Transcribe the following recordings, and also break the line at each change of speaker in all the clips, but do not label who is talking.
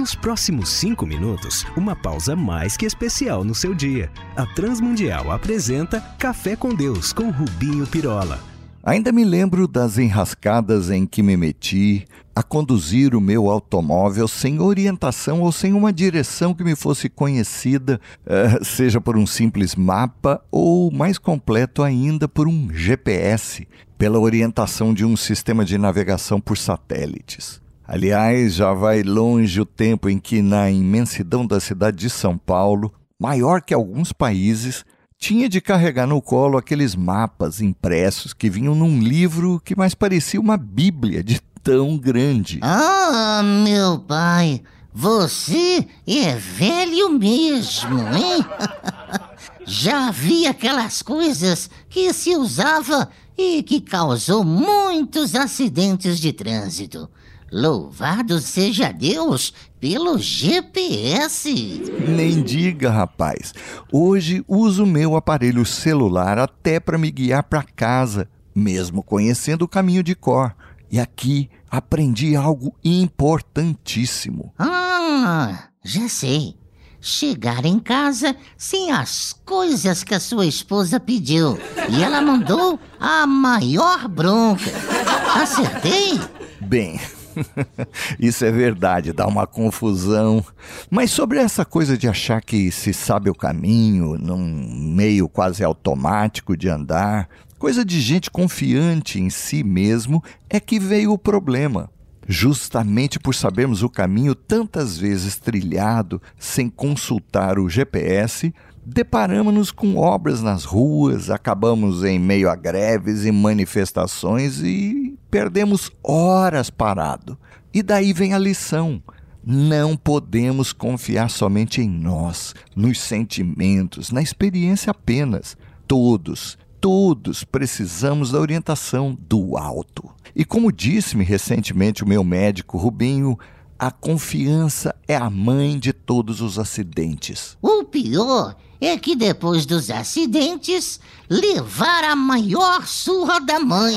Nos próximos cinco minutos, uma pausa mais que especial no seu dia. A Transmundial apresenta Café com Deus com Rubinho Pirola.
Ainda me lembro das enrascadas em que me meti a conduzir o meu automóvel sem orientação ou sem uma direção que me fosse conhecida, uh, seja por um simples mapa ou, mais completo ainda, por um GPS, pela orientação de um sistema de navegação por satélites. Aliás, já vai longe o tempo em que, na imensidão da cidade de São Paulo, maior que alguns países, tinha de carregar no colo aqueles mapas impressos que vinham num livro que mais parecia uma bíblia de tão grande.
Ah, meu pai, você é velho mesmo, hein? Já vi aquelas coisas que se usava e que causou muitos acidentes de trânsito. Louvado seja Deus pelo GPS.
Nem diga, rapaz. Hoje uso meu aparelho celular até para me guiar para casa, mesmo conhecendo o caminho de cor. E aqui aprendi algo importantíssimo.
Ah, já sei. Chegar em casa sem as coisas que a sua esposa pediu. E ela mandou a maior bronca. Acertei?
Bem, Isso é verdade, dá uma confusão. Mas sobre essa coisa de achar que se sabe o caminho, num meio quase automático de andar, coisa de gente confiante em si mesmo, é que veio o problema. Justamente por sabermos o caminho tantas vezes trilhado sem consultar o GPS, deparamos-nos com obras nas ruas, acabamos em meio a greves e manifestações e perdemos horas parado. E daí vem a lição. Não podemos confiar somente em nós, nos sentimentos, na experiência apenas. Todos, todos precisamos da orientação do alto. E como disse-me recentemente o meu médico Rubinho, a confiança é a mãe de todos os acidentes.
O pior é que depois dos acidentes, levar a maior surra da mãe.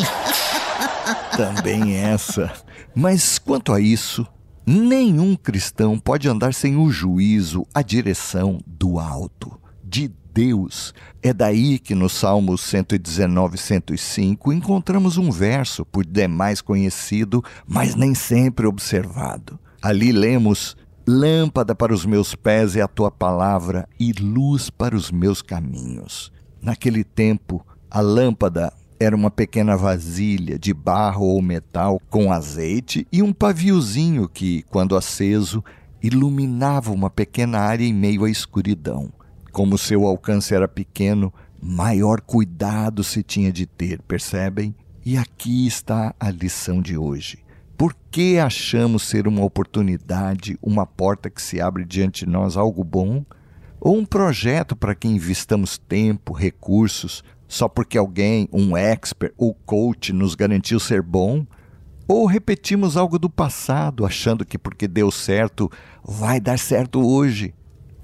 Também essa. Mas quanto a isso, nenhum cristão pode andar sem o juízo, a direção do alto, de Deus. É daí que no Salmo 119, 105 encontramos um verso, por demais conhecido, mas nem sempre observado. Ali lemos: Lâmpada para os meus pés é a tua palavra e luz para os meus caminhos. Naquele tempo, a lâmpada era uma pequena vasilha de barro ou metal com azeite e um paviozinho que, quando aceso, iluminava uma pequena área em meio à escuridão. Como seu alcance era pequeno, maior cuidado se tinha de ter, percebem? E aqui está a lição de hoje. Por que achamos ser uma oportunidade, uma porta que se abre diante de nós, algo bom? Ou um projeto para que investamos tempo, recursos, só porque alguém, um expert ou coach, nos garantiu ser bom? Ou repetimos algo do passado, achando que porque deu certo, vai dar certo hoje?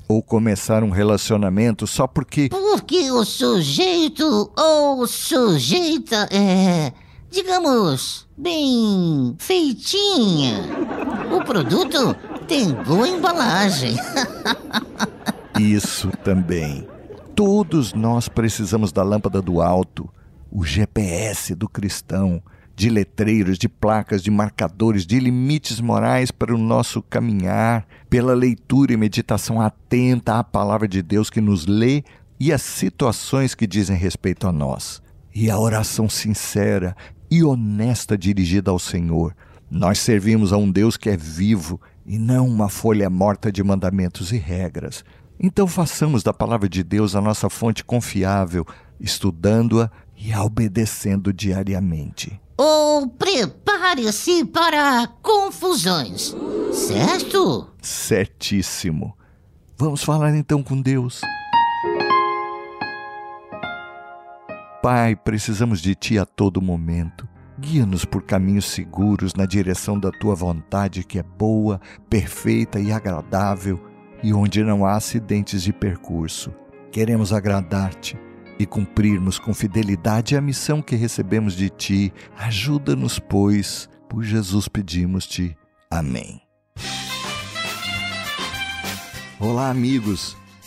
Ou começar um relacionamento só porque.
Porque o sujeito ou sujeita é digamos, bem feitinha. O produto tem boa embalagem.
Isso também. Todos nós precisamos da lâmpada do alto, o GPS do cristão, de letreiros, de placas, de marcadores, de limites morais para o nosso caminhar, pela leitura e meditação atenta à palavra de Deus que nos lê e às situações que dizem respeito a nós. E a oração sincera e honesta dirigida ao Senhor. Nós servimos a um Deus que é vivo e não uma folha morta de mandamentos e regras. Então façamos da palavra de Deus a nossa fonte confiável, estudando-a e a obedecendo diariamente.
Ou prepare-se para confusões, certo?
Certíssimo. Vamos falar então com Deus. Pai, precisamos de Ti a todo momento. Guia-nos por caminhos seguros na direção da Tua vontade, que é boa, perfeita e agradável, e onde não há acidentes de percurso. Queremos agradar-te e cumprirmos com fidelidade a missão que recebemos de Ti. Ajuda-nos, pois, por Jesus pedimos-te. Amém. Olá, amigos.